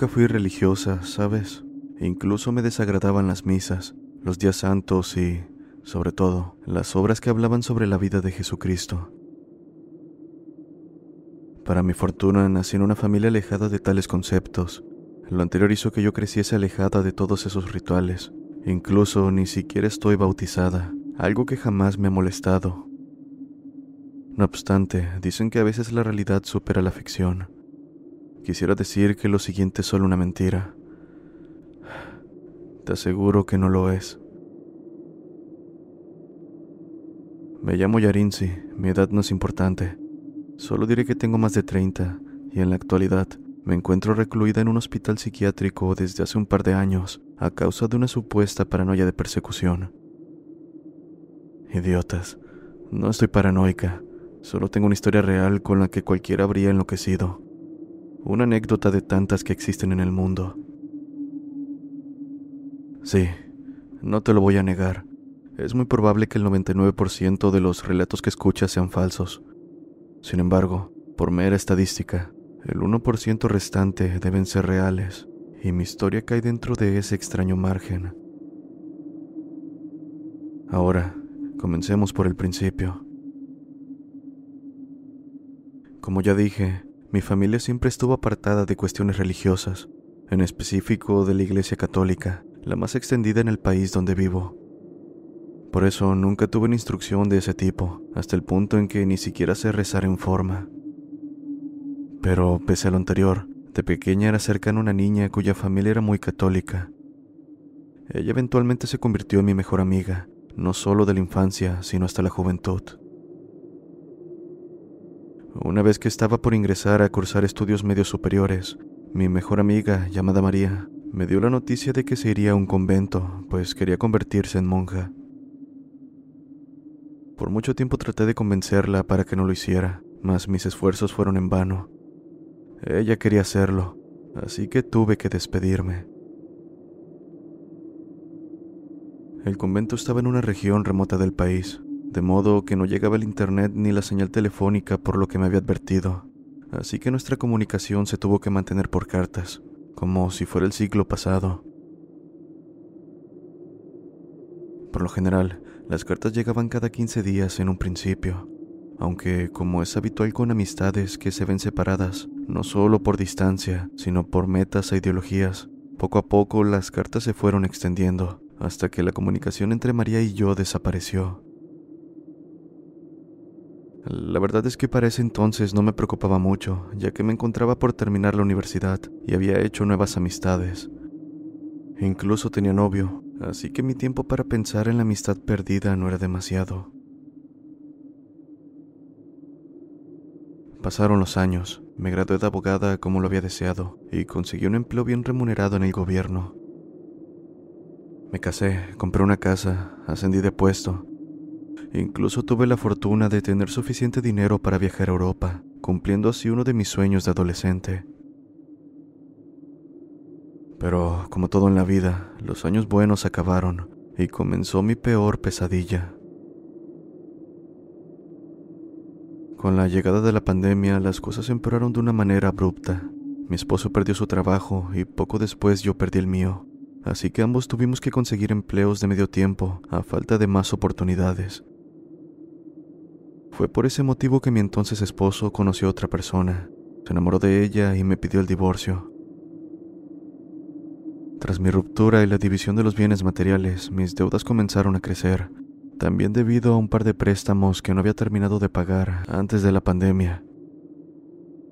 Nunca fui religiosa, ¿sabes? E incluso me desagradaban las misas, los días santos y, sobre todo, las obras que hablaban sobre la vida de Jesucristo. Para mi fortuna nací en una familia alejada de tales conceptos. Lo anterior hizo que yo creciese alejada de todos esos rituales. Incluso ni siquiera estoy bautizada, algo que jamás me ha molestado. No obstante, dicen que a veces la realidad supera la ficción. Quisiera decir que lo siguiente es solo una mentira. Te aseguro que no lo es. Me llamo Yarinzi, mi edad no es importante. Solo diré que tengo más de 30 y en la actualidad me encuentro recluida en un hospital psiquiátrico desde hace un par de años a causa de una supuesta paranoia de persecución. Idiotas, no estoy paranoica, solo tengo una historia real con la que cualquiera habría enloquecido una anécdota de tantas que existen en el mundo. Sí, no te lo voy a negar. Es muy probable que el 99% de los relatos que escuchas sean falsos. Sin embargo, por mera estadística, el 1% restante deben ser reales, y mi historia cae dentro de ese extraño margen. Ahora, comencemos por el principio. Como ya dije, mi familia siempre estuvo apartada de cuestiones religiosas, en específico de la Iglesia Católica, la más extendida en el país donde vivo. Por eso nunca tuve una instrucción de ese tipo, hasta el punto en que ni siquiera sé rezar en forma. Pero pese a lo anterior, de pequeña era cercana a una niña cuya familia era muy católica. Ella eventualmente se convirtió en mi mejor amiga, no solo de la infancia, sino hasta la juventud. Una vez que estaba por ingresar a cursar estudios medios superiores, mi mejor amiga, llamada María, me dio la noticia de que se iría a un convento, pues quería convertirse en monja. Por mucho tiempo traté de convencerla para que no lo hiciera, mas mis esfuerzos fueron en vano. Ella quería hacerlo, así que tuve que despedirme. El convento estaba en una región remota del país, de modo que no llegaba el internet ni la señal telefónica por lo que me había advertido, así que nuestra comunicación se tuvo que mantener por cartas, como si fuera el siglo pasado. Por lo general, las cartas llegaban cada 15 días en un principio, aunque como es habitual con amistades que se ven separadas, no solo por distancia, sino por metas e ideologías, poco a poco las cartas se fueron extendiendo, hasta que la comunicación entre María y yo desapareció. La verdad es que para ese entonces no me preocupaba mucho, ya que me encontraba por terminar la universidad y había hecho nuevas amistades. incluso tenía novio, así que mi tiempo para pensar en la amistad perdida no era demasiado. Pasaron los años, me gradué de abogada como lo había deseado y conseguí un empleo bien remunerado en el gobierno. Me casé, compré una casa, ascendí de puesto Incluso tuve la fortuna de tener suficiente dinero para viajar a Europa, cumpliendo así uno de mis sueños de adolescente. Pero, como todo en la vida, los años buenos acabaron y comenzó mi peor pesadilla. Con la llegada de la pandemia, las cosas empeoraron de una manera abrupta. Mi esposo perdió su trabajo y poco después yo perdí el mío, así que ambos tuvimos que conseguir empleos de medio tiempo a falta de más oportunidades. Fue por ese motivo que mi entonces esposo conoció a otra persona, se enamoró de ella y me pidió el divorcio. Tras mi ruptura y la división de los bienes materiales, mis deudas comenzaron a crecer, también debido a un par de préstamos que no había terminado de pagar antes de la pandemia.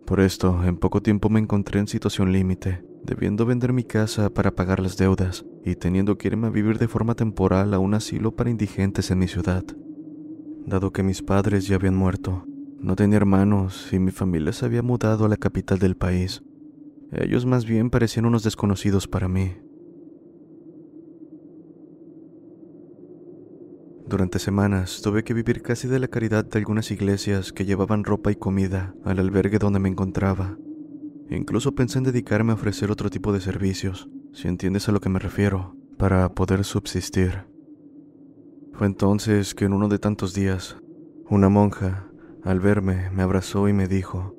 Por esto, en poco tiempo me encontré en situación límite, debiendo vender mi casa para pagar las deudas y teniendo que irme a vivir de forma temporal a un asilo para indigentes en mi ciudad. Dado que mis padres ya habían muerto, No tenía hermanos y mi familia se había mudado a la capital del país. Ellos más bien parecían unos desconocidos para mí. Durante semanas tuve que vivir casi de la caridad de algunas iglesias que llevaban ropa y comida al albergue donde me encontraba. Incluso pensé en dedicarme a ofrecer otro tipo de servicios, si entiendes a lo que me refiero, para poder subsistir. Fue entonces que en uno de tantos días, una monja, al verme, me abrazó y me dijo,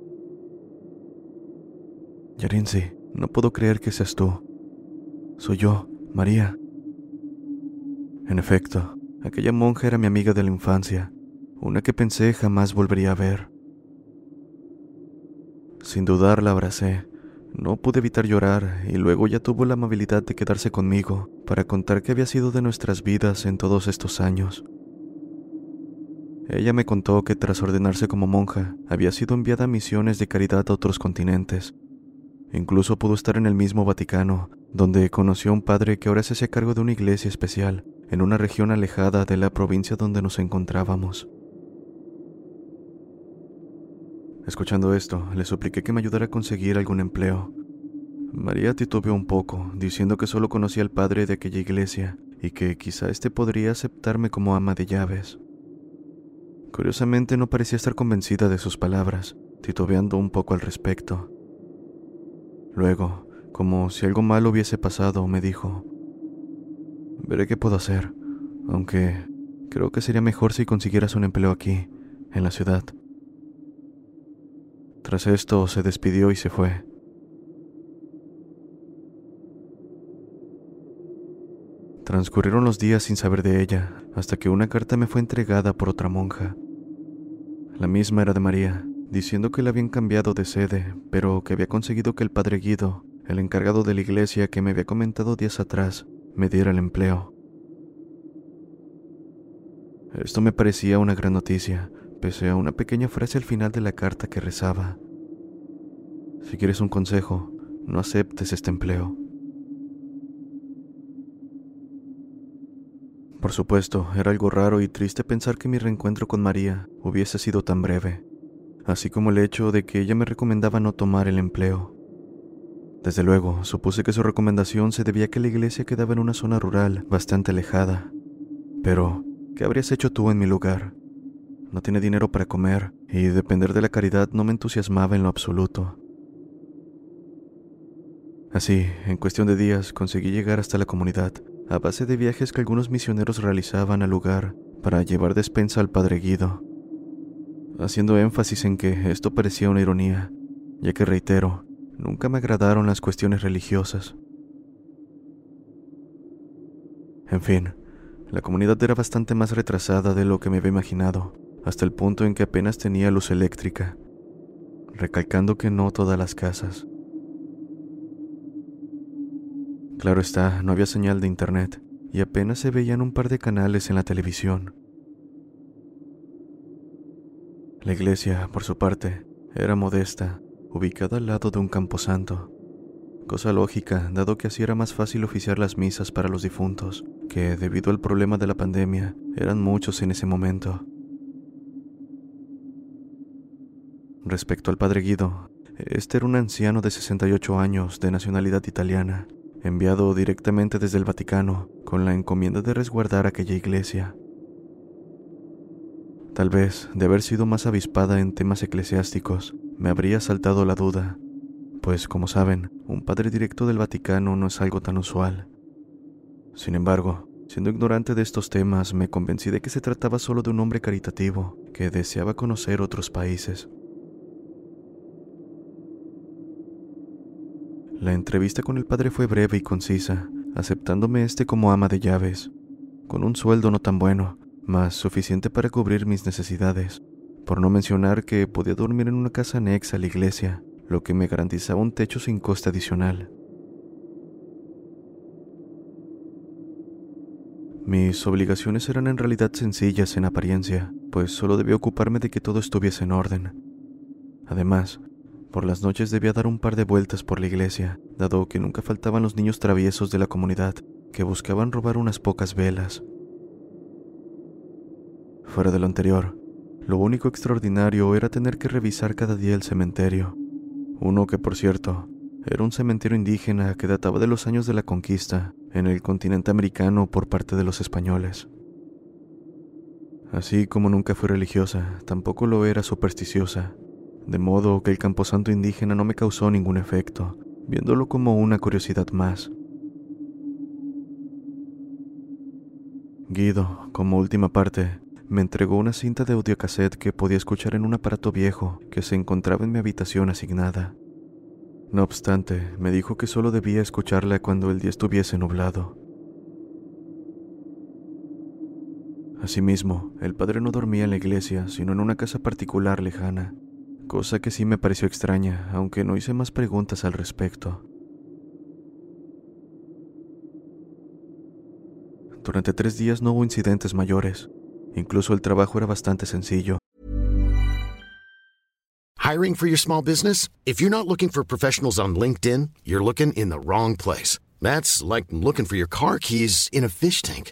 Yarinzi, no puedo creer que seas tú. Soy yo, María. En efecto, Aquella monja era mi amiga de la infancia, una que pensé jamás volvería a ver. Sin dudar la abracé. No pude evitar llorar y luego ya tuvo la amabilidad de quedarse conmigo para contar qué había sido de nuestras vidas en todos estos años. Ella me contó que tras ordenarse como monja había sido enviada a misiones de caridad a otros continentes. Incluso pudo estar en el mismo Vaticano, donde conoció a un padre que ahora se hacía cargo de una iglesia especial en una región alejada de la provincia donde nos encontrábamos. Escuchando esto, le supliqué que me ayudara a conseguir algún empleo. María titubeó un poco, diciendo que solo conocía al padre de aquella iglesia y que quizá éste podría aceptarme como ama de llaves. Curiosamente no parecía estar convencida de sus palabras, titubeando un poco al respecto. Luego, como si algo malo hubiese pasado, me dijo, Veré qué puedo hacer, aunque creo que sería mejor si consiguieras un empleo aquí, en la ciudad. Tras esto se despidió y se fue. Transcurrieron los días sin saber de ella, hasta que una carta me fue entregada por otra monja. La misma era de María, diciendo que la habían cambiado de sede, pero que había conseguido que el padre Guido, el encargado de la iglesia que me había comentado días atrás, me diera el empleo. Esto me parecía una gran noticia, pese a una pequeña frase al final de la carta que rezaba. Si quieres un consejo, no aceptes este empleo. Por supuesto, era algo raro y triste pensar que mi reencuentro con María hubiese sido tan breve, así como el hecho de que ella me recomendaba no tomar el empleo. Desde luego, supuse que su recomendación se debía a que la iglesia quedaba en una zona rural bastante alejada. Pero, ¿qué habrías hecho tú en mi lugar? No tiene dinero para comer y depender de la caridad no me entusiasmaba en lo absoluto. Así, en cuestión de días, conseguí llegar hasta la comunidad, a base de viajes que algunos misioneros realizaban al lugar para llevar despensa al padre Guido, haciendo énfasis en que esto parecía una ironía, ya que reitero, Nunca me agradaron las cuestiones religiosas. En fin, la comunidad era bastante más retrasada de lo que me había imaginado, hasta el punto en que apenas tenía luz eléctrica, recalcando que no todas las casas. Claro está, no había señal de internet y apenas se veían un par de canales en la televisión. La iglesia, por su parte, era modesta ubicada al lado de un camposanto. Cosa lógica, dado que así era más fácil oficiar las misas para los difuntos, que debido al problema de la pandemia eran muchos en ese momento. Respecto al padre Guido, este era un anciano de 68 años de nacionalidad italiana, enviado directamente desde el Vaticano con la encomienda de resguardar aquella iglesia. Tal vez, de haber sido más avispada en temas eclesiásticos, me habría saltado la duda, pues como saben, un padre directo del Vaticano no es algo tan usual. Sin embargo, siendo ignorante de estos temas, me convencí de que se trataba solo de un hombre caritativo que deseaba conocer otros países. La entrevista con el padre fue breve y concisa, aceptándome este como ama de llaves, con un sueldo no tan bueno, mas suficiente para cubrir mis necesidades por no mencionar que podía dormir en una casa anexa a la iglesia, lo que me garantizaba un techo sin coste adicional. Mis obligaciones eran en realidad sencillas en apariencia, pues solo debía ocuparme de que todo estuviese en orden. Además, por las noches debía dar un par de vueltas por la iglesia, dado que nunca faltaban los niños traviesos de la comunidad que buscaban robar unas pocas velas. Fuera de lo anterior, Lo único extraordinario era tener que revisar cada día el cementerio. Uno que, por cierto, era un cementerio indígena que databa de los años de la conquista en el continente americano por parte de los españoles. Así como nunca fue religiosa, tampoco lo era supersticiosa, de modo que el camposanto indígena no me causó ningún efecto, viéndolo como una curiosidad más. Guido, como última parte, me entregó una cinta de audiocassette que podía escuchar en un aparato viejo que se encontraba en mi habitación asignada. No obstante, me dijo que solo debía escucharla cuando el día estuviese nublado. Asimismo, el padre no dormía en la iglesia, sino en una casa particular lejana, cosa que sí me pareció extraña, aunque no hice más preguntas al respecto. Durante tres días no hubo incidentes mayores. Incluso el trabajo era bastante sencillo. Hiring for your small business? If you're not looking for professionals on LinkedIn, you're looking in the wrong place. That's like looking for your car keys in a fish tank.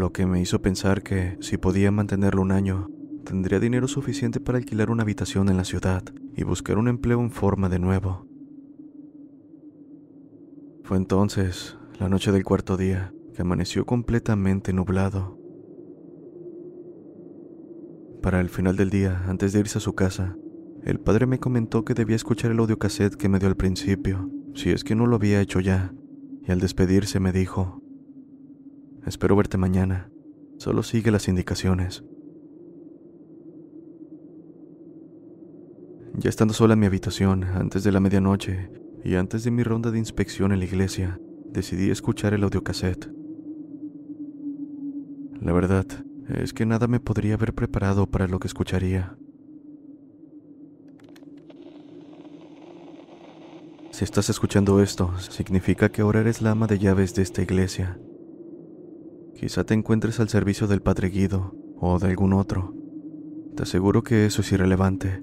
Lo que me hizo pensar que, si podía mantenerlo un año, tendría dinero suficiente para alquilar una habitación en la ciudad y buscar un empleo en forma de nuevo. Fue entonces, la noche del cuarto día, que amaneció completamente nublado. Para el final del día, antes de irse a su casa, el padre me comentó que debía escuchar el audiocassette que me dio al principio, si es que no lo había hecho ya, y al despedirse me dijo, Espero verte mañana, solo sigue las indicaciones. Ya estando sola en mi habitación, antes de la medianoche y antes de mi ronda de inspección en la iglesia, decidí escuchar el audiocassette. La verdad es que nada me podría haber preparado para lo que escucharía. Si estás escuchando esto, significa que ahora eres la ama de llaves de esta iglesia. Quizá te encuentres al servicio del Padre Guido o de algún otro. Te aseguro que eso es irrelevante.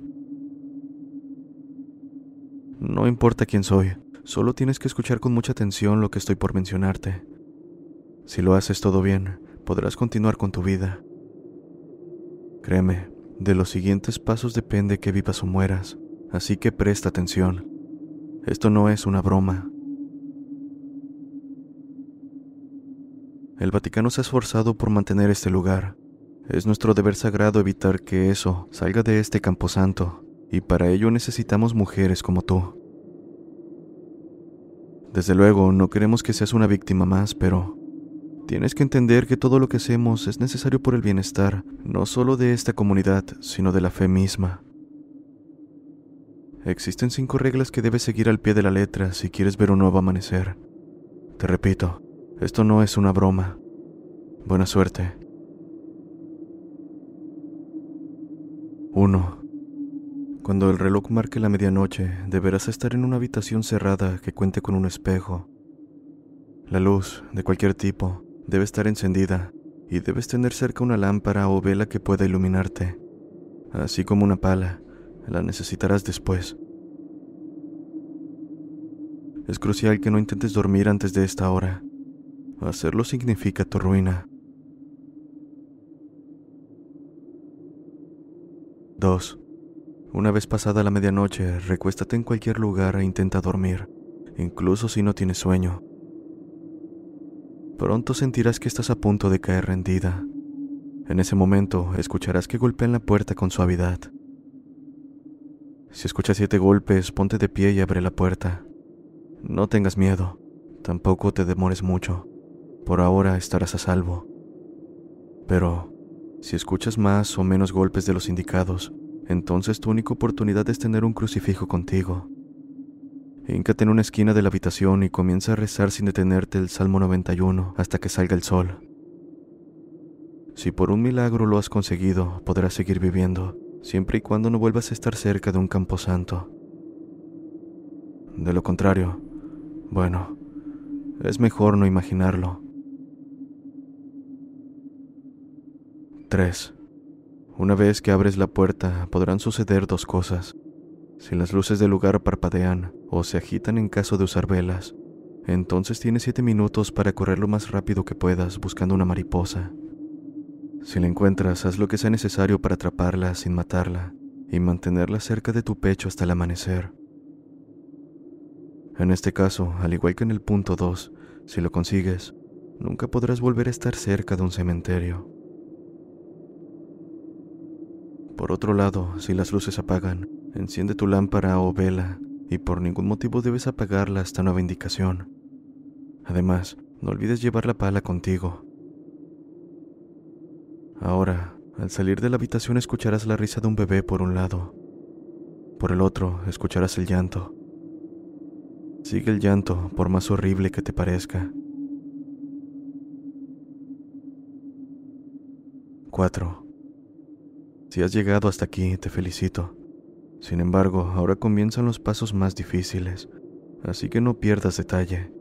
No importa quién soy, solo tienes que escuchar con mucha atención lo que estoy por mencionarte. Si lo haces todo bien, podrás continuar con tu vida. Créeme, de los siguientes pasos depende que vivas o mueras, así que presta atención. Esto no es una broma. El Vaticano se ha esforzado por mantener este lugar. Es nuestro deber sagrado evitar que eso salga de este camposanto, y para ello necesitamos mujeres como tú. Desde luego, no queremos que seas una víctima más, pero tienes que entender que todo lo que hacemos es necesario por el bienestar, no solo de esta comunidad, sino de la fe misma. Existen cinco reglas que debes seguir al pie de la letra si quieres ver un nuevo amanecer. Te repito, esto no es una broma. Buena suerte. 1. Cuando el reloj marque la medianoche, deberás estar en una habitación cerrada que cuente con un espejo. La luz, de cualquier tipo, debe estar encendida y debes tener cerca una lámpara o vela que pueda iluminarte, así como una pala. La necesitarás después. Es crucial que no intentes dormir antes de esta hora. Hacerlo significa tu ruina. 2. Una vez pasada la medianoche, recuéstate en cualquier lugar e intenta dormir, incluso si no tienes sueño. Pronto sentirás que estás a punto de caer rendida. En ese momento escucharás que golpean la puerta con suavidad. Si escuchas siete golpes, ponte de pie y abre la puerta. No tengas miedo, tampoco te demores mucho. Por ahora estarás a salvo. Pero, si escuchas más o menos golpes de los indicados, entonces tu única oportunidad es tener un crucifijo contigo. Híncate en una esquina de la habitación y comienza a rezar sin detenerte el Salmo 91 hasta que salga el sol. Si por un milagro lo has conseguido, podrás seguir viviendo, siempre y cuando no vuelvas a estar cerca de un camposanto. De lo contrario, bueno, es mejor no imaginarlo. 3. Una vez que abres la puerta, podrán suceder dos cosas. Si las luces del lugar parpadean o se agitan en caso de usar velas, entonces tienes siete minutos para correr lo más rápido que puedas buscando una mariposa. Si la encuentras, haz lo que sea necesario para atraparla sin matarla y mantenerla cerca de tu pecho hasta el amanecer. En este caso, al igual que en el punto 2, si lo consigues, nunca podrás volver a estar cerca de un cementerio. Por otro lado, si las luces apagan, enciende tu lámpara o vela y por ningún motivo debes apagarla hasta nueva indicación. Además, no olvides llevar la pala contigo. Ahora, al salir de la habitación escucharás la risa de un bebé por un lado. Por el otro, escucharás el llanto. Sigue el llanto, por más horrible que te parezca. 4. Si has llegado hasta aquí, te felicito. Sin embargo, ahora comienzan los pasos más difíciles, así que no pierdas detalle.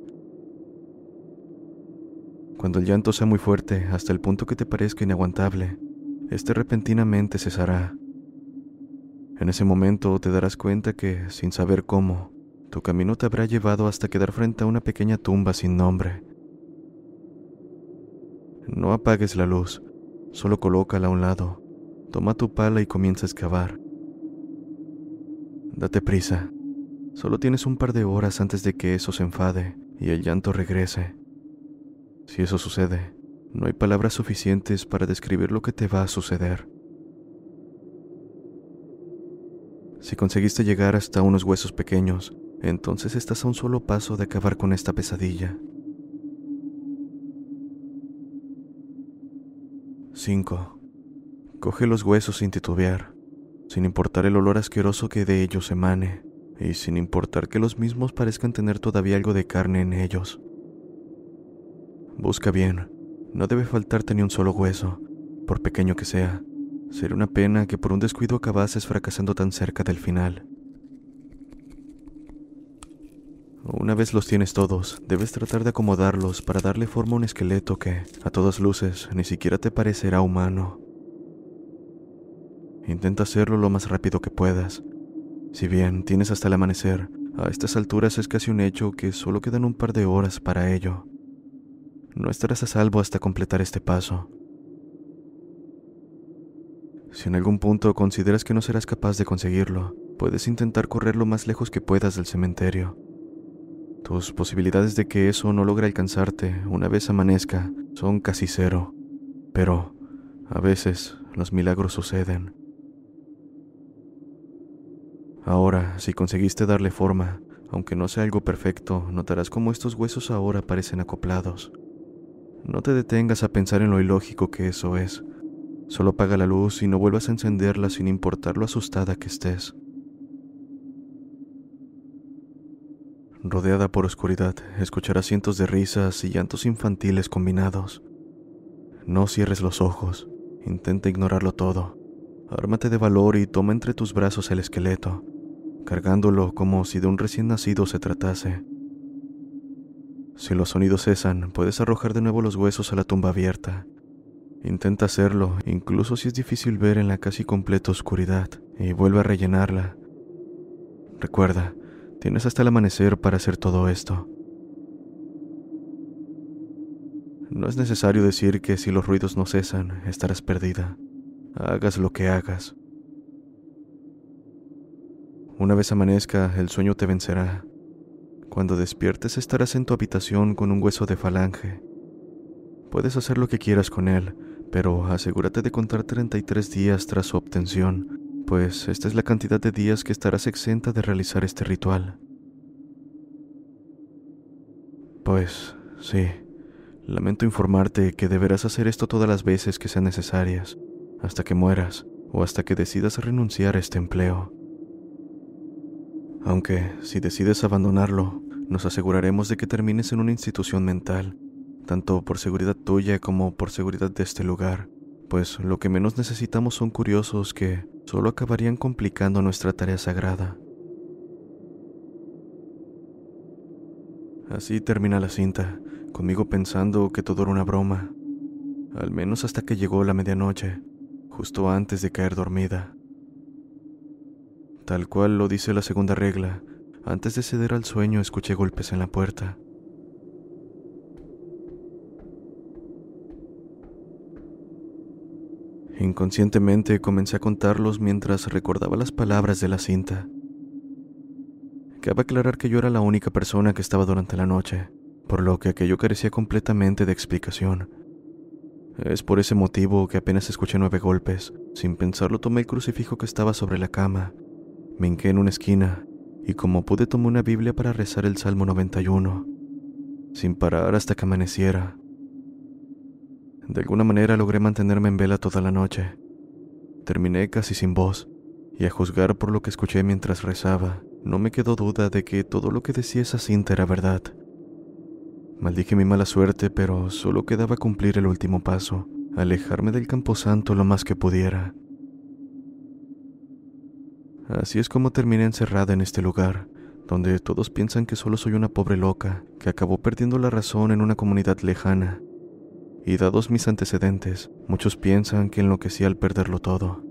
Cuando el llanto sea muy fuerte, hasta el punto que te parezca inaguantable, este repentinamente cesará. En ese momento te darás cuenta que, sin saber cómo, tu camino te habrá llevado hasta quedar frente a una pequeña tumba sin nombre. No apagues la luz, solo colócala a un lado Toma tu pala y comienza a excavar. Date prisa. Solo tienes un par de horas antes de que eso se enfade y el llanto regrese. Si eso sucede, no hay palabras suficientes para describir lo que te va a suceder. Si conseguiste llegar hasta unos huesos pequeños, entonces estás a un solo paso de acabar con esta pesadilla. 5. Coge los huesos sin titubear, sin importar el olor asqueroso que de ellos emane, y sin importar que los mismos parezcan tener todavía algo de carne en ellos. Busca bien, no debe faltarte ni un solo hueso, por pequeño que sea. Sería una pena que por un descuido acabases fracasando tan cerca del final. Una vez los tienes todos, debes tratar de acomodarlos para darle forma a un esqueleto que, a todas luces, ni siquiera te parecerá humano. Intenta hacerlo lo más rápido que puedas. Si bien tienes hasta el amanecer, a estas alturas es casi un hecho que solo quedan un par de horas para ello. No estarás a salvo hasta completar este paso. Si en algún punto consideras que no serás capaz de conseguirlo, puedes intentar correr lo más lejos que puedas del cementerio. Tus posibilidades de que eso no logre alcanzarte una vez amanezca son casi cero, pero a veces los milagros suceden. Ahora, si conseguiste darle forma, aunque no sea algo perfecto, notarás cómo estos huesos ahora parecen acoplados. No te detengas a pensar en lo ilógico que eso es. Solo apaga la luz y no vuelvas a encenderla sin importar lo asustada que estés. Rodeada por oscuridad, escucharás cientos de risas y llantos infantiles combinados. No cierres los ojos, intenta ignorarlo todo. Ármate de valor y toma entre tus brazos el esqueleto cargándolo como si de un recién nacido se tratase. Si los sonidos cesan, puedes arrojar de nuevo los huesos a la tumba abierta. Intenta hacerlo, incluso si es difícil ver en la casi completa oscuridad, y vuelve a rellenarla. Recuerda, tienes hasta el amanecer para hacer todo esto. No es necesario decir que si los ruidos no cesan, estarás perdida. Hagas lo que hagas. Una vez amanezca, el sueño te vencerá. Cuando despiertes estarás en tu habitación con un hueso de falange. Puedes hacer lo que quieras con él, pero asegúrate de contar 33 días tras su obtención, pues esta es la cantidad de días que estarás exenta de realizar este ritual. Pues sí, lamento informarte que deberás hacer esto todas las veces que sean necesarias, hasta que mueras o hasta que decidas renunciar a este empleo. Aunque, si decides abandonarlo, nos aseguraremos de que termines en una institución mental, tanto por seguridad tuya como por seguridad de este lugar, pues lo que menos necesitamos son curiosos que solo acabarían complicando nuestra tarea sagrada. Así termina la cinta, conmigo pensando que todo era una broma, al menos hasta que llegó la medianoche, justo antes de caer dormida. Tal cual lo dice la segunda regla, antes de ceder al sueño escuché golpes en la puerta. Inconscientemente comencé a contarlos mientras recordaba las palabras de la cinta. Cabe aclarar que yo era la única persona que estaba durante la noche, por lo que aquello carecía completamente de explicación. Es por ese motivo que apenas escuché nueve golpes. Sin pensarlo tomé el crucifijo que estaba sobre la cama, me hinqué en una esquina y como pude tomé una Biblia para rezar el Salmo 91, sin parar hasta que amaneciera. De alguna manera logré mantenerme en vela toda la noche. Terminé casi sin voz, y a juzgar por lo que escuché mientras rezaba, no me quedó duda de que todo lo que decía esa cinta era verdad. Maldije mi mala suerte, pero solo quedaba cumplir el último paso, alejarme del camposanto lo más que pudiera. Así es como terminé encerrada en este lugar, donde todos piensan que solo soy una pobre loca que acabó perdiendo la razón en una comunidad lejana. Y dados mis antecedentes, muchos piensan que enloquecí al perderlo todo.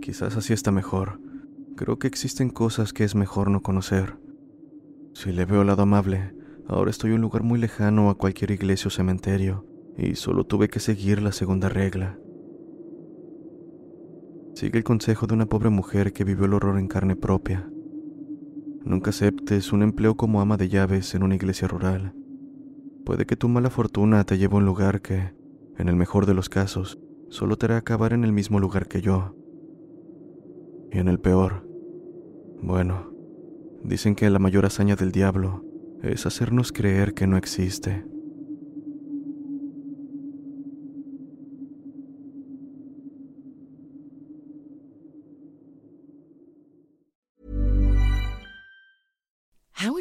Quizás así está mejor. Creo que existen cosas que es mejor no conocer. Si le veo lado amable, ahora estoy en un lugar muy lejano a cualquier iglesia o cementerio, y solo tuve que seguir la segunda regla. Sigue el consejo de una pobre mujer que vivió el horror en carne propia. Nunca aceptes un empleo como ama de llaves en una iglesia rural. Puede que tu mala fortuna te lleve a un lugar que, en el mejor de los casos, solo te hará acabar en el mismo lugar que yo. Y en el peor, bueno, dicen que la mayor hazaña del diablo es hacernos creer que no existe.